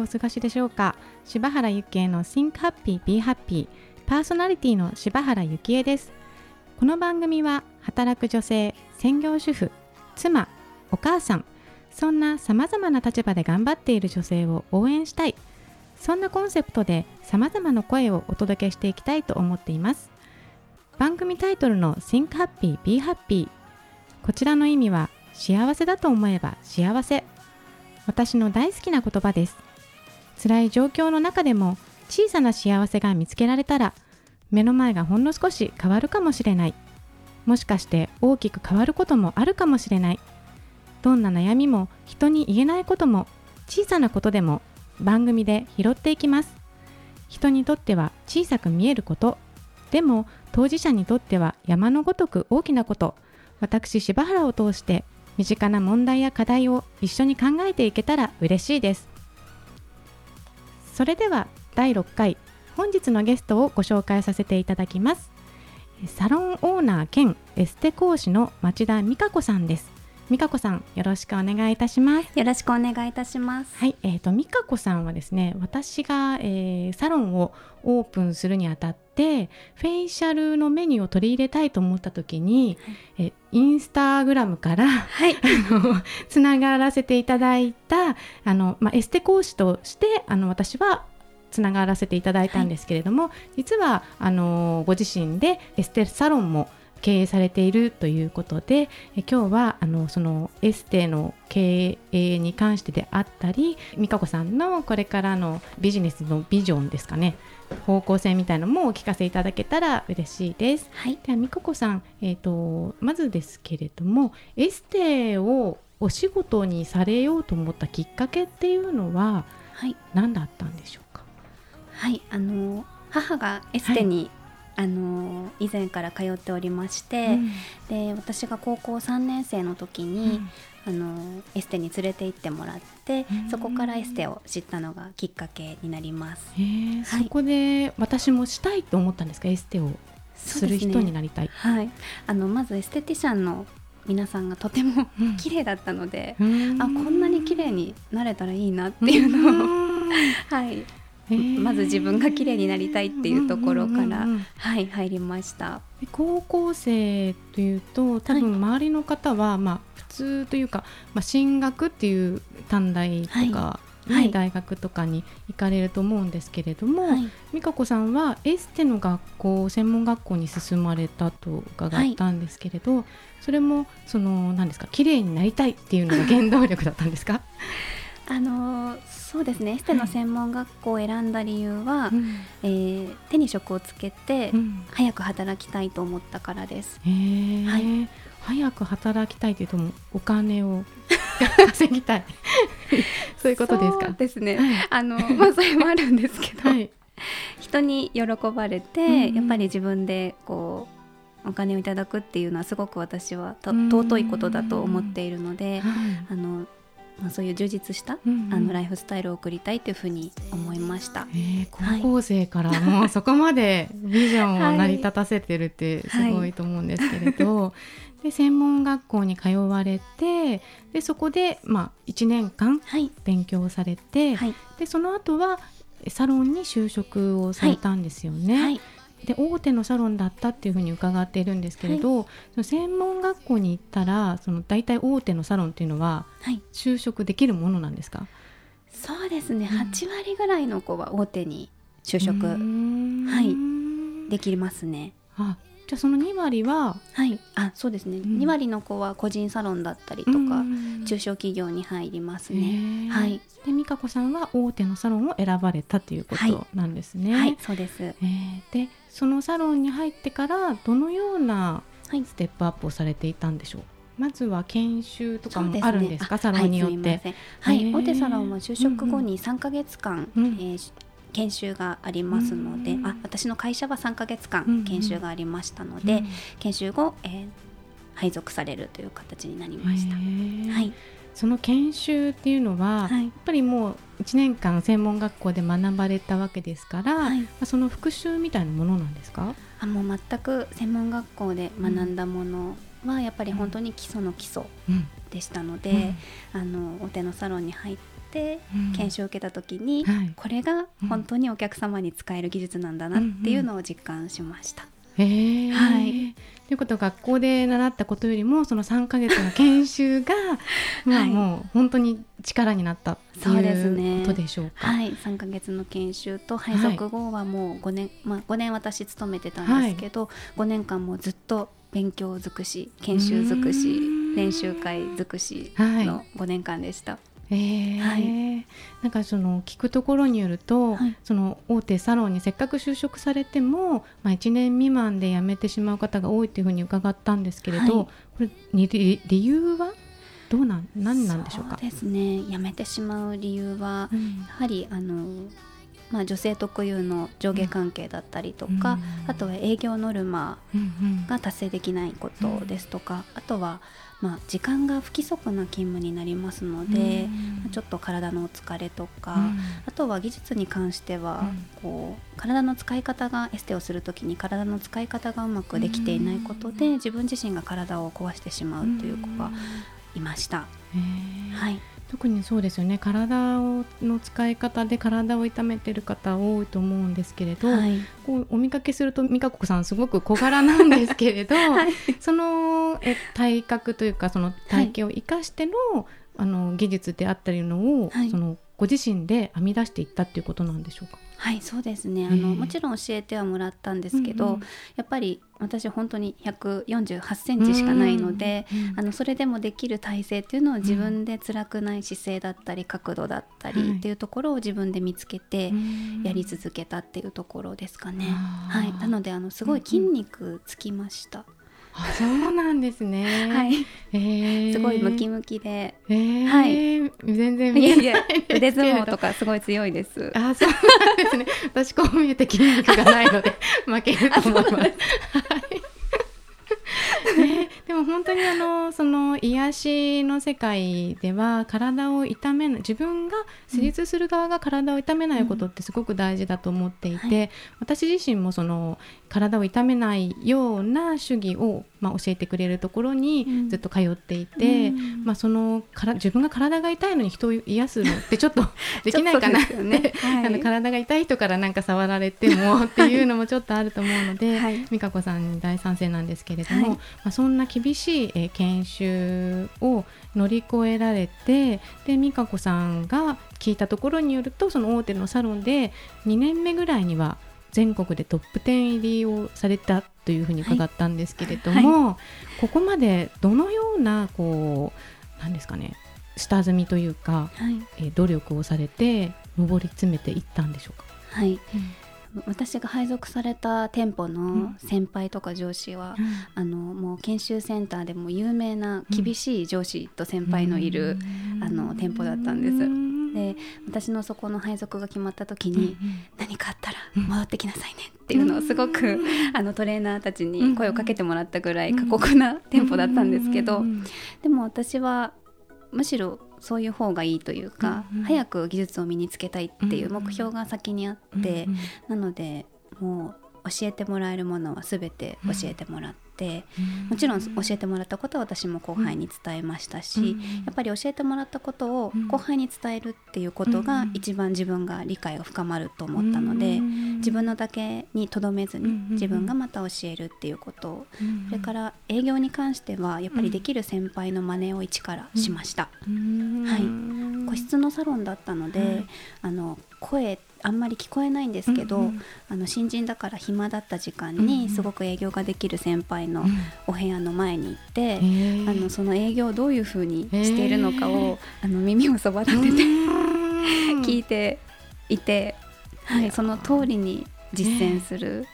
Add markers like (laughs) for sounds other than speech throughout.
お過ごしでしょうか？柴原幸恵の Think Happy Be Happy パーソナリティの柴原幸恵です。この番組は働く女性専業主婦妻お母さんそんな様々な立場で頑張っている女性を応援したい。そんなコンセプトで様々な声をお届けしていきたいと思っています。番組タイトルの Think Happy Be Happy こちらの意味は幸せだと思えば幸せ。私の大好きな言葉です。辛い状況の中でも小さな幸せが見つけられたら目の前がほんの少し変わるかもしれない。もしかして大きく変わることもあるかもしれない。どんな悩みも人に言えないことも小さなことでも番組で拾っていきます。人にとっては小さく見えること。でも当事者にとっては山のごとく大きなこと。私柴原を通して身近な問題や課題を一緒に考えていけたら嬉しいです。それでは第6回本日のゲストをご紹介させていただきます。サロンオーナー兼エステ講師の町田美香子さんです。美香子さんよろしくお願いいたします。よろしくお願いいたします。はい、えーと、美香子さんはですね私が、えー、サロンをオープンするにあたってフェイシャルのメニューを取り入れたいと思った時に、はい、えインスタグラムから、はい、(laughs) あのつながらせていただいたあの、まあ、エステ講師としてあの私はつながらせていただいたんですけれども、はい、実はあのご自身でエステサロンも経営されているということでえ今日はあのそのエステの経営に関してであったり美香子さんのこれからのビジネスのビジョンですかね方向性みたいのもお聞かせいただけたら嬉しいです。はい、では美香子さん、えーと、まずですけれどもエステをお仕事にされようと思ったきっかけっていうのは何だったんでしょうか、はい、あの母がエステにあの以前から通っておりまして、うん、で私が高校3年生の時に、うん、あのエステに連れて行ってもらって、うん、そこからエステを知ったのがきっかけになります。はい、そこで私もしたいと思ったんですか？エステをする人になりたい。ね、はい、あのまずエステティシャンの皆さんがとても綺麗だったので、あこんなに綺麗になれたらいいなっていうのを (laughs) はいまず自分が綺麗になりたいっていうところから、はい入りました。高校生というと多分周りの方は、はい、まあ普通というか、まあ、進学っていう短大とか、はい、大学とかに行かれると思うんですけれども、はい、美香子さんはエステの学校専門学校に進まれたと伺ったんですけれど、それもその何ですか綺麗になりたいっていうのが原動力だったんですか？(laughs) あのそうですね。エステの専門学校を選んだ理由は、はい、えー、手に職をつけて、早く働きたいと思ったからです。はい、早く働きたいというとお金を (laughs) 稼ぎたい。(laughs) そういうことですか？ですね、はい、あのまあそれもあるんですけど、はい、人に喜ばれて、うんうん、やっぱり自分でこうお金をいただくっていうのはすごく私は尊いことだと思っているので、あのまあ、そういう充実した、うんうん、あのライフスタイルを送りたいというふうに思いました、えー、高校生からもうそこまでビジョンを成り立たせてるってすごいと思うんですけれど、(laughs) はい、で専門学校に通われてでそこで、まあ、1年間勉強されて、はい、でその後はサロンに就職をされたんですよね。はいで大手のサロンだったっていうふうに伺っているんですけれど、はい、その専門学校に行ったらその大体大手のサロンっていうのは就職できるものなんですか、はい、そうですね、うん、8割ぐらいの子は大手に就職はい。できますね。あじゃあその2割ははい。あそうですね、うん、2割の子は個人サロンだったりとか中小企業に入りますね。はい。で美香子さんは大手のサロンを選ばれたということなんですね。はい、はい、そうです、えー、でそのサロンに入ってからどのようなステップアップをされていたんでしょう、まずは研修とかもあるんですか、ね、サロンによって。はい、大手サロンは就職後に3か月間、うんうん、えー、研修がありますので、うん、あ私の会社は3か月間研修がありましたので、うん、研修後、えー、配属されるという形になりました。はい、その研修っていうのは、はい、やっぱりもう1年間専門学校で学ばれたわけですから、はい、その復習みたいなものなんですか？あもう全く専門学校で学んだものはやっぱり本当に基礎の基礎でしたので、うん。うん、あのお手のサロンに入って研修を受けた時に、うんはい、これが本当にお客様に使える技術なんだなっていうのを実感しました。はい、ということは学校で習ったことよりもその3か月の研修が (laughs) まあもう本当に力になったっていうことでしょうか。はい、3か月の研修と配属後はもう5年、はい、まあ、5年私勤めてたんですけど、はい、5年間もずっと勉強尽くし研修尽くし練習会尽くしの5年間でした。はいえー、はい、なんかその聞くところによると、はい、その大手サロンにせっかく就職されても、まあ、1年未満で辞めてしまう方が多いというふうに伺ったんですけれど、はい、これに理由は？どうなん何なんでしょうか？ですね。辞めてしまう理由は、うん、やはりあのまあ、女性特有の上下関係だったりとか、うん、あとは営業ノルマが達成できないことですとか、うん、あとは、まあ、時間が不規則な勤務になりますので、うん、ちょっと体の疲れとか、あとは技術に関しては、こう体の使い方がエステをする時に体の使い方がうまくできていないことで、自分自身が体を壊してしまうという子がいました。はい特にそうですよね。体をの使い方で体を痛めてる方多いと思うんですけれど、はい、こうお見かけすると美香子さんすごく小柄なんですけれど、(laughs) はい、そのえ体格というかその体型を生かしてのはい、あの技術であったりのを、そのご自身で編み出していったっていうことなんでしょうか？はいそうですね。あの、もちろん教えてはもらったんですけど、うんうん、やっぱり私本当に148センチしかないので、うんうん、あのそれでもできる体勢っていうのを自分で辛くない姿勢だったり角度だったりっていうところを自分で見つけてやり続けたっていうところですかね。はい、なのであのすごい筋肉つきました。あそうなんですね。はい。えー、すごいムキムキで。えー、はい。全然見えない腕相撲とかすごい強いです。あ、そうなんですね。私こう見えて筋肉がないので負けると思います。はい。ね、でも本当にあのその癒しの世界では体を痛めない自分が施術する側が体を痛めないことってすごく大事だと思っていて、うんはい、私自身もその体を痛めないような主義を、まあ、教えてくれるところにずっと通っていて、うん、まあ、そのから自分が体が痛いのに人を癒すのってちょっと (laughs) できないかなってね。はい、あの体が痛い人からなんか触られてもっていうのもちょっとあると思うので、はい、美香子さんに大賛成なんですけれども、まあ、そんな厳しい、えー、研修を乗り越えられてで美香子さんが聞いたところによるとその大手のサロンで2年目ぐらいには全国でトップ10入りをされたというふうに伺ったんですけれども、はい、ここまでどのようなこうなんですかね下積みというか、はい、え努力をされて上り詰めていったんでしょうか？はい、うん私が配属された店舗の先輩とか上司は、うん、あのもう研修センターでも有名な厳しい上司と先輩のいる、うん、あの店舗だったんです。で私のそこの配属が決まった時に、うん、何かあったら回ってきなさいねっていうのをすごく、あのトレーナーたちに声をかけてもらったぐらい過酷な店舗だったんですけど、でも私はむしろそういう方がいいというか、うんうん、早く技術を身につけたいっていう目標が先にあって、うんうん、なのでもう教えてもらえるものは全て教えてもらって。もちろん教えてもらったことは私も後輩に伝えましたし、やっぱり教えてもらったことを後輩に伝えるっていうことが一番自分が理解が深まると思ったので、自分のだけにとどめずに自分がまた教えるっていうことを、それから営業に関してはやっぱりできる先輩の真似を一からしました。はい、個室のサロンだったので、あの声あんまり聞こえないんですけど、うんうん、あの新人だから暇だった時間にすごく営業ができる先輩のお部屋の前に行って、うん、あのその営業をどういうふうにしているのかを、あの耳をそば立てて (laughs) 聞いていて、はい、その通りに実践する。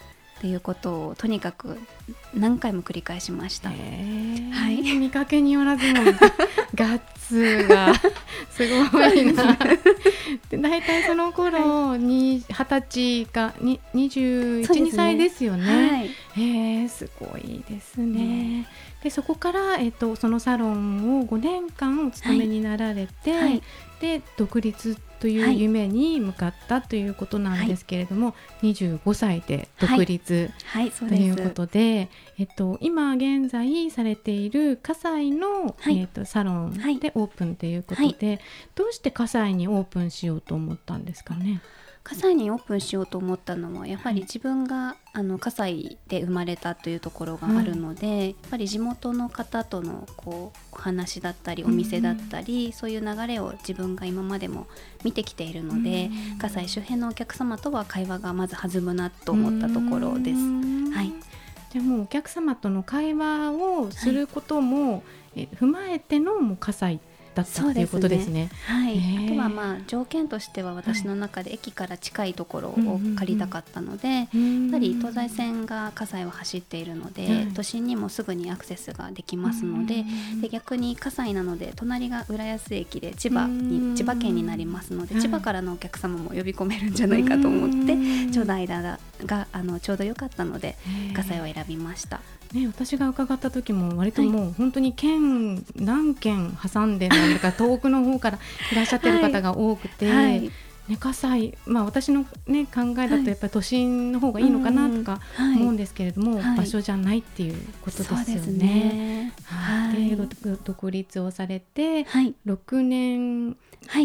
っていうことをとにかく何回も繰り返しました。はい、見かけによらずも (laughs) ガッツが (laughs) すごいな。で大体その頃に二十歳かに二十一二歳ですよね。はい、えー、すごいですね。でそこからえっ、ー、とそのサロンを五年間お勤めになられて、はい。はい、で独立という夢に向かったということなんですけれども、はい、25歳で独立、はい、ということで,、えっと、今現在されている葛西の、えっと、サロンでオープンということで、どうして葛西にオープンしようと思ったんですかね？葛西にオープンしようと思ったのはやはり自分があの葛西で生まれたというところがあるので、はい、やっぱり地元の方とのこうお話だったりお店だったり、うん、そういう流れを自分が今までも見てきているので、うん、葛西周辺のお客様とは会話がまず弾むなと思ったところです。はい、じゃあもうお客様との会話をすることも、はい、え踏まえてのもう葛西だったっていうことですね。はい、あとはまあ条件としては私の中で駅から近いところを借りたかったので、やっぱり東西線が葛西を走っているので、都心にもすぐにアクセスができますのでで逆に葛西なので隣が浦安駅で千葉に千葉県になりますので、千葉からのお客様も呼び込めるんじゃないかと思ってちょうど間があのちょうど良かったので葛西を選びました。ね、私が伺った時も割ともう本当に県何県挟んでなんか遠くの方からいらっしゃってる方が多くて、はい。はい。ね、葛西、まあ、私の、ね、考えだとやっぱり都心の方がいいのかなとか思うんですけれども、はい、場所じゃないっていうことですよね。はい、で独立をされて、はい、6年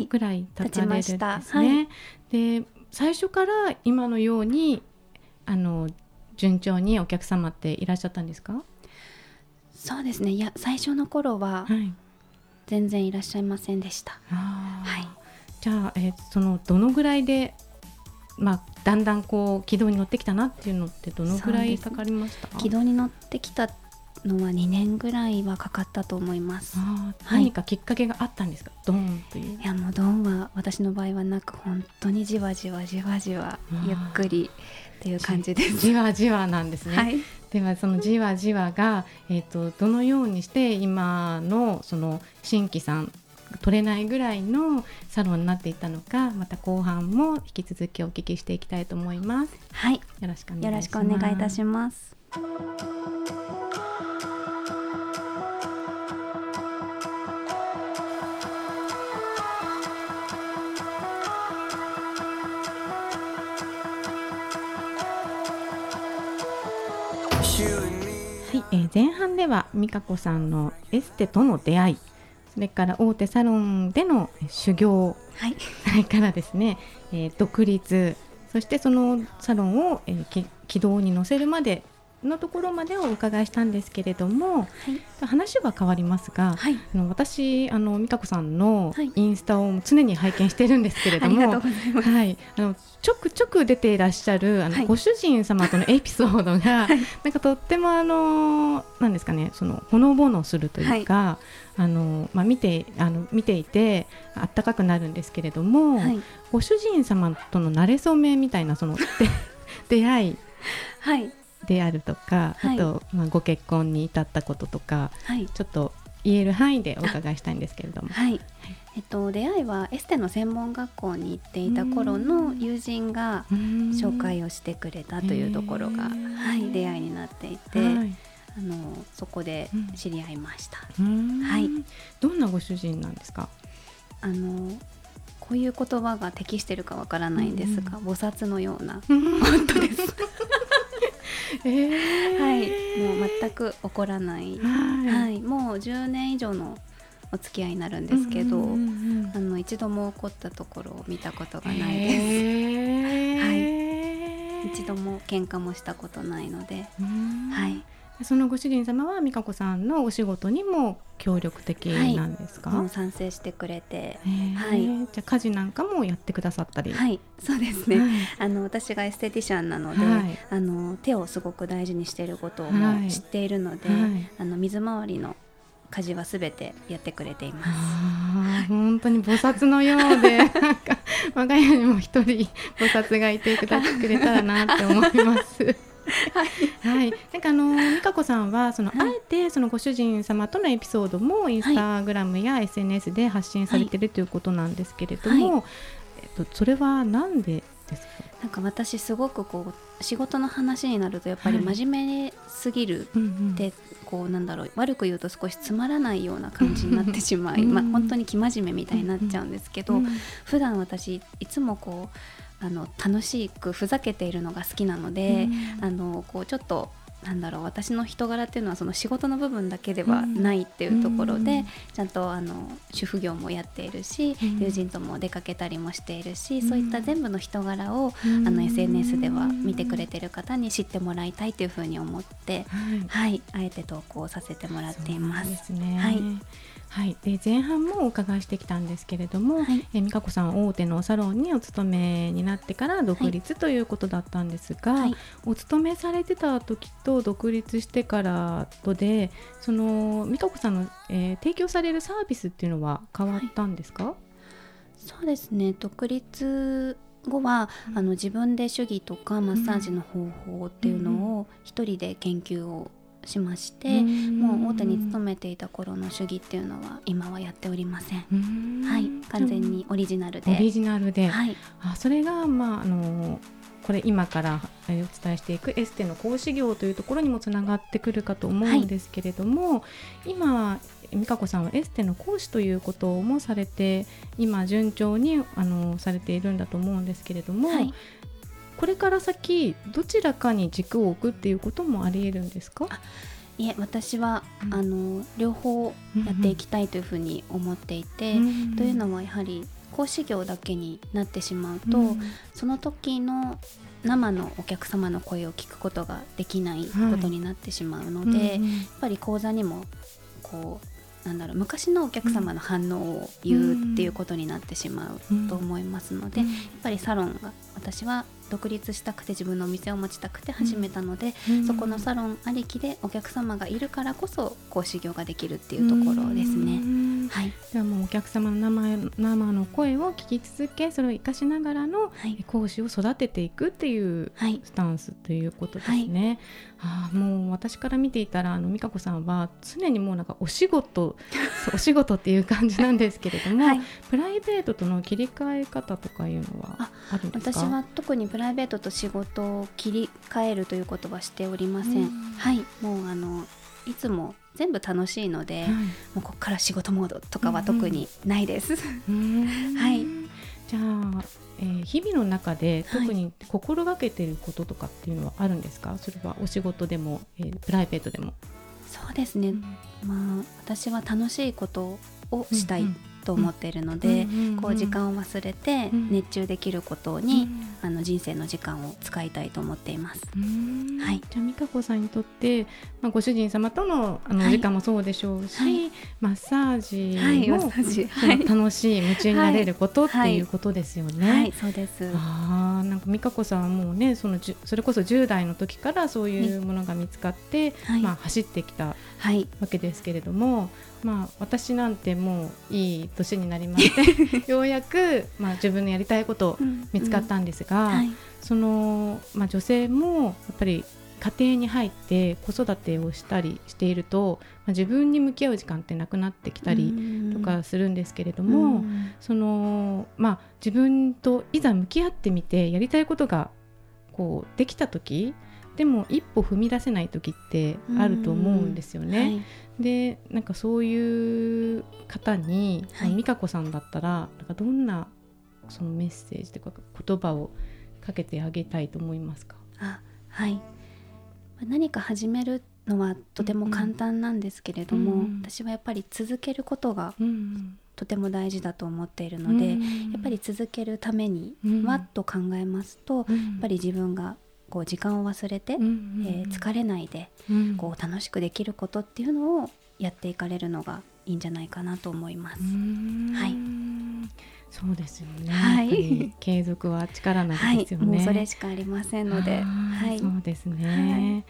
ぐらい経たれるんですね。で最初から今のようにあの順調にお客様っていらっしゃったんですか？そうですね。いや最初の頃は全然いらっしゃいませんでした。はい、じゃあ、えー、そのどのぐらいで、まあ、だんだんこう軌道に乗ってきたなっていうのってどのぐらいかかりました、軌道に乗ってきたのは2年ぐらいはかかったと思います。何かきっかけがあったんですか、ドンという。いやもうドンは私の場合はなく本当にじわじわじわじわゆっくりっていう感じです。じわじわなんですね。はい、ではそのじわじわがえっ、ー、とどのようにして今のその新規さん取れないぐらいのサロンになっていったのかまた後半も引き続きお聞きしていきたいと思います。はい。よろしくお願いいたします。えー、前半では美香子さんのエステとの出会いそれから大手サロンでの修行、はい、それからですね、えー、独立そしてそのサロンを、えー、軌道に乗せるまでのところまでお伺いしたんですけれども、はい、話は変わりますが、はい、あの私あの美香子さんのインスタを常に拝見しているんですけれども、はい、あのちょくちょく出ていらっしゃるあの、ご主人様とのエピソードが、(laughs) なんかとってもあのなんですかねそのほのぼのするというか、あのまあ、見てあの見ていてあったかくなるんですけれども、ご主人様との馴れ初めみたいなその (laughs) 出会い、はい、であるとか、はい、あと、まあ、ご結婚に至ったこととか、はい、ちょっと言える範囲でお伺いしたいんですけれども。はい、えっと、出会いはエステの専門学校に行っていた頃の友人が紹介をしてくれたというところが、はい、出会いになっていて、はい、あのそこで知り合いました。はい、どんなご主人なんですか？あのこういう言葉が適してるかわからないんですが、菩薩のような本当です。(laughs) えー、はい、もう全く怒らない、はい、もう10年以上のお付き合いになるんですけど、あの一度も怒ったところを見たことがないです。えー、はい、一度も喧嘩もしたことないので、はい。そのご主人様は美香子さんのお仕事にも協力的なんですか、はい、賛成してくれて、はい、じゃあ家事なんかもやってくださったり。はい。そうですね、はい、あの私がエステティシャンなので、はい、あの手をすごく大事にしていることをも知っているので、あの水回りの家事はすべてやってくれています。本当に菩薩のようで、(laughs) 我が家にも一人菩薩がいてくださってくれたらなって思います。はい、なんかあの美香子さんはその、はい、あえてそのご主人様とのエピソードもインスタグラムや SNS で発信されてるということなんですけれども、はい、えっとそれはなんでですか？なんか私すごくこう仕事の話になるとやっぱり真面目すぎるで、こうなんだろう悪く言うと少しつまらないような感じになってしまい、まあ、本当に生真面目みたいになっちゃうんですけど、うん、普段私いつもこうあの楽しくふざけているのが好きなので、うん、あのこうちょっとなんだろう私の人柄っていうのはその仕事の部分だけではないっていうところで、うん、ちゃんとあの主婦業もやっているし、うん、友人とも出かけたりもしているし、うん、そういった全部の人柄を、あの SNS では見てくれてる方に知ってもらいたいというふうに思って、はい、あえて投稿させてもらっています。すね、はいはい、で前半もお伺いしてきたんですけれども、はい、え美香子さん大手のサロンにお勤めになってから独立ということだったんですが、はい、お勤めされてた時と独立してからとでその美香子さんの、えー、提供されるサービスっていうのは変わったんですか、はい、そうですね。独立後は、うん、あの自分で手技とかマッサージの方法っていうのを一人で研究をしまして、もう大手に勤めていた頃の主義っていうのは今はやっておりません。はい完全にオリジナルで。オリジナルで。はい。あそれがまああのこれ今からお伝えしていくエステの講師業というところにもつながってくるかと思うんですけれども、はい、今美香子さんはエステの講師ということもされて今順調にあのされているんだと思うんですけれども、はい、これから先どちらかに軸を置くっていうこともありえるんですか？いえ私は、うん、あの両方やっていきたいというふうに思っていて、うん、というのはやはり講師業だけになってしまうと、うん、その時の生のお客様の声を聞くことができないことになってしまうので、はい、やっぱり講座にもこうなんだろう昔のお客様の反応を言うっていうことになってしまうと思いますので、やっぱりサロンが私は独立したくて自分のお店を持ちたくて始めたので、うん、そこのサロンありきでお客様がいるからこそ講師業ができるっていうところですね。はい、ではもうお客様の生生の声を聞き続けそれを生かしながらの講師を育てていくっていうスタンスということですね。はい、あもう私から見ていたらあの美香子さんは常にもうなんかお仕事 (laughs) お仕事っていう感じなんですけれども、はい、プライベートとの切り替え方とかいうのはあるんですか？私は特にプライベートと仕事を切り替えるということはしておりません。はい。もうあのいつも全部楽しいので、はい、もうここから仕事モードとかは特にないです。(laughs) はい。じゃあ、えー、日々の中で特に心がけてることとかっていうのはあるんですか、はい、それはお仕事でも、えー、プライベートでも。そうですね、うん、まあ私は楽しいことをしたいと思っているので、こう時間を忘れて熱中できることに、あの人生の時間を使いたいと思っています。はい、じゃあ美香子さんにとって、まあ、ご主人様とのあの時間もそうでしょうし、はい、マッサージも、はい、楽しい夢中になれることっていうことですよね。はい、そうです。ああ、なんか美香子さんはもうね、そのじそれこそ10代の時からそういうものが見つかって、まあ走ってきたわけですけれども、まあ私なんてもういい年になりまして (laughs) ようやく、まあ、自分のやりたいこと見つかったんですが、うんうんはい、その、まあ、女性もやっぱり家庭に入って子育てをしたりしていると、まあ、自分に向き合う時間ってなくなってきたりとかするんですけれども、そのまあ、自分といざ向き合ってみてやりたいことがこうできた時でも一歩踏み出せない時ってあると思うんですよね。はい、でなんかそういう方に、はい、美香子さんだったらなんかどんなそのメッセージとか言葉をかけてあげたいと思いますか？あはい。何か始めるのはとても簡単なんですけれども、うん、私はやっぱり続けることがとても大事だと思っているので、うん、やっぱり続けるためにはっと考えますと、やっぱり自分がこう時間を忘れて、うんえー、疲れないで、こう楽しくできることっていうのをやっていかれるのがいいんじゃないかなと思います。はい。そうですよね。はい。継続は力なんですよね。はい、それしかありませんので。はい。そうですね。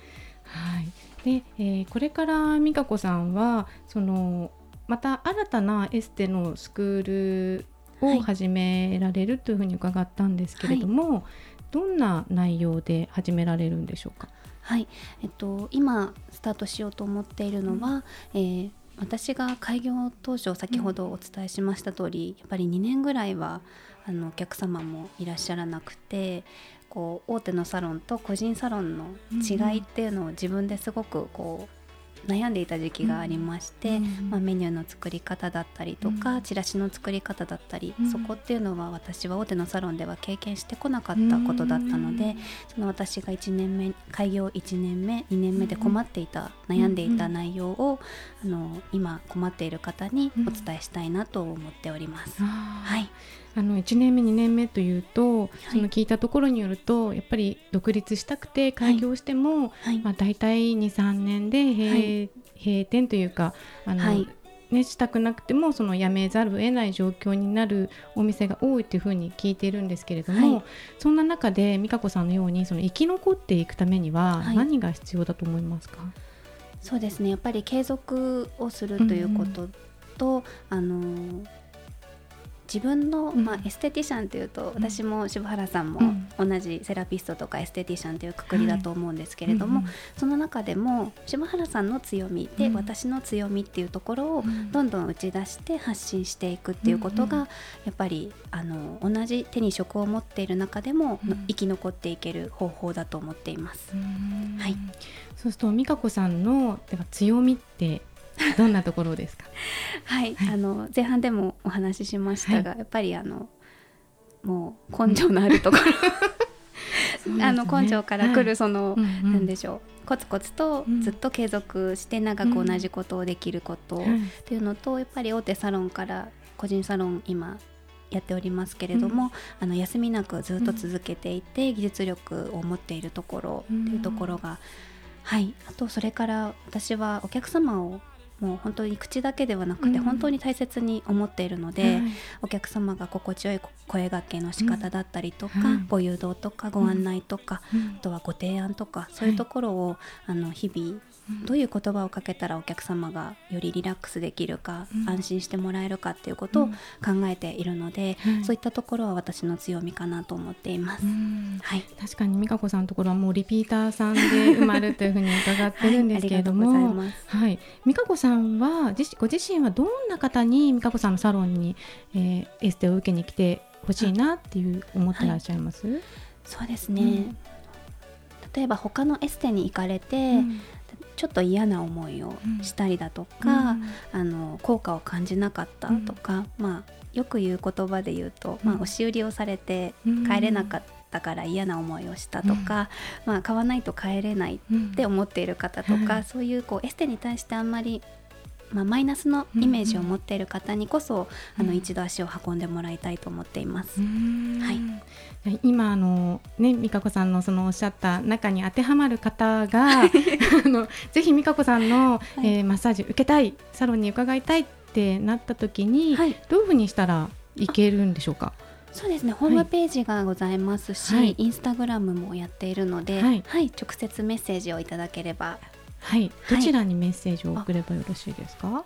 はい。はい、で、えー、これから美香子さんはそのまた新たなエステのスクールを始められるというふうに伺ったんですけれども、はい、どんな内容で始められるんでしょうか？はい、えっと今スタートしようと思っているのは、うん、えー、私が開業当初先ほどお伝えしました通り、うん、やっぱり2年ぐらいはあのお客様もいらっしゃらなくてこう大手のサロンと個人サロンの違いっていうのを自分ですごくこう悩んでいた時期がありまして、うん、まあ、メニューの作り方だったりとか、うん、チラシの作り方だったり、うん、そこっていうのは私は大手のサロンでは経験してこなかったことだったので、その私が1年目開業1年目2年目で困っていた、悩んでいた内容をあの今困っている方にお伝えしたいなと思っております。はいあの1年目2年目というと、はい、その聞いたところによるとやっぱり独立したくて開業しても、はい、まあ、大体23年で閉はい、閉店というかあの、ね、したくなくてもその辞めざるを得ない状況になるお店が多いというふうに聞いているんですけれども、そんな中で美香子さんのようにその生き残っていくためには何が必要だと思いますか、そうですね。やっぱり継続をするということと、うん、あの自分の、まあ、エステティシャンというと、私も柴原さんも同じセラピストとかエステティシャンというくくりだと思うんですけれども、その中でも柴原さんの強みで、私の強みっていうところをどんどん打ち出して発信していくっていうことが、やっぱりあの同じ手に職を持っている中でも、生き残っていける方法だと思っています。はい、そうすると美香子さんのでは強みって (laughs) どんなところですか？はい、はい、あの前半でもお話ししましたが、はい、やっぱりあのもう根性のあるところ。(laughs) ね、あの根性から来るその、はい、なんでしょう。コツコツとずっと継続して長く同じことをできることっていうのと、やっぱり大手サロンから個人サロン今やっておりますけれども、うん、あの休みなくずっと続けていて、うん、技術力を持っているところっていうところが、うん、はい。あとそれから私はお客様をもう本当に口だけではなくて本当に大切に思っているので、うん、お客様が心地よい声がけの仕方だったりとか、うん、ご誘導とかご案内とか、うん、あとはご提案とかそういうところを、あの日々どういう言葉をかけたらお客様がよりリラックスできるか、うん、安心してもらえるかっていうことを考えているので、うん、そういったところは私の強みかなと思っています。はい、確かに美香子さんのところはもうリピーターさんで埋まるというふうに伺ってるんですけれども、はい、はい、美香子さんはご自身はどんな方に美香子さんのサロンに、えー、エステを受けに来てほしいなっていう思ってらっしゃいます、はい、そうですね、例えば他のエステに行かれて、ちょっと嫌な思いをしたりだとか、うん、あの効果を感じなかったとか、うん、まあ、よく言う言葉で言うと、まあ、押し売りをされて帰れなかったから嫌な思いをしたとか、まあ、買わないと帰れないって思っている方とか、そういうこうエステに対してあんまりまあ、マイナスのイメージを持っている方にこそ、うん、あの一度足を運んでもらいたいと思っています。はい、今あのね美香子さんのそのおっしゃった中に当てはまる方が (laughs) あのぜひ美香子さんの、はい、えー、マッサージ受けたいサロンに伺いたいってなった時に、はい、どういうふうにしたらいけるんでしょうか？そうですね、ホームページがございますし、はい、インスタグラムもやっているので、はい、はい、直接メッセージをいただければはい、どちらにメッセージを送ればよろしいですか？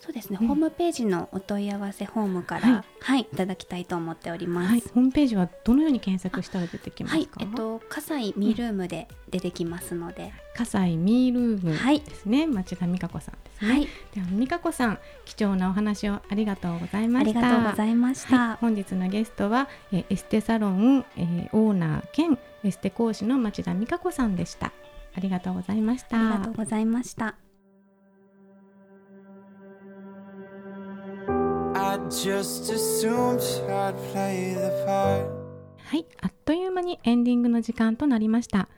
そうですね、うん、ホームページのお問い合わせフォームから、はい、はい、いただきたいと思っております、はい、ホームページはどのように検索したら出てきますか？はい、えっと、葛西ミールームで出てきますので。葛西ミールームですね、町田美香子さんですね。はい、では美香子さん、貴重なお話をありがとうございました。ありがとうございました。本日のゲストは、えエステサロン、えー、オーナー兼エステ講師の町田美香子さんでした。ありがとうございました。ありがとうございました。はい、あっという間にエンディングの時間となりました。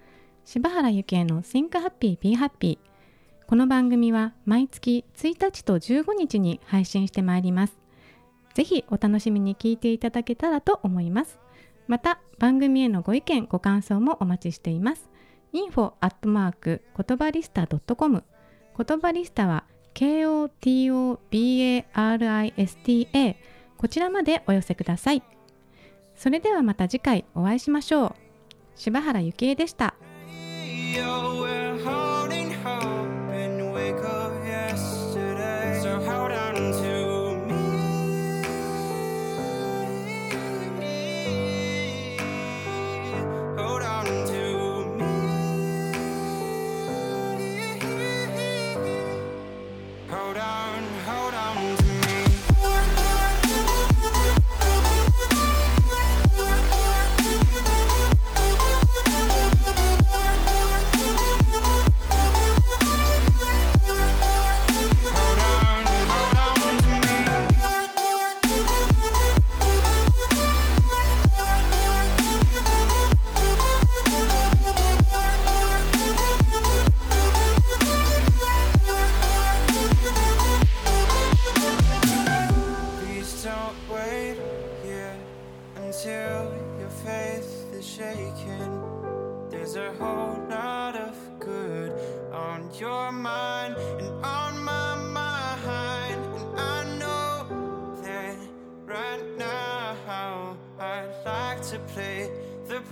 柴原幸恵の Think Happy Be Happy この番組は毎月1日と15日に配信してまいります。ぜひお楽しみに聞いていただけたらと思います。また番組へのご意見ご感想もお待ちしています。Info アットマーク言葉リスタ .com 言葉リスタは KOTOBARISTA こちらまでお寄せください。それではまた次回お会いしましょう。柴原幸恵でした。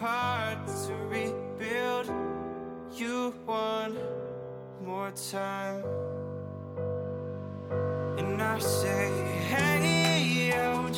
apart to rebuild you one more time. And I say, hey, oh,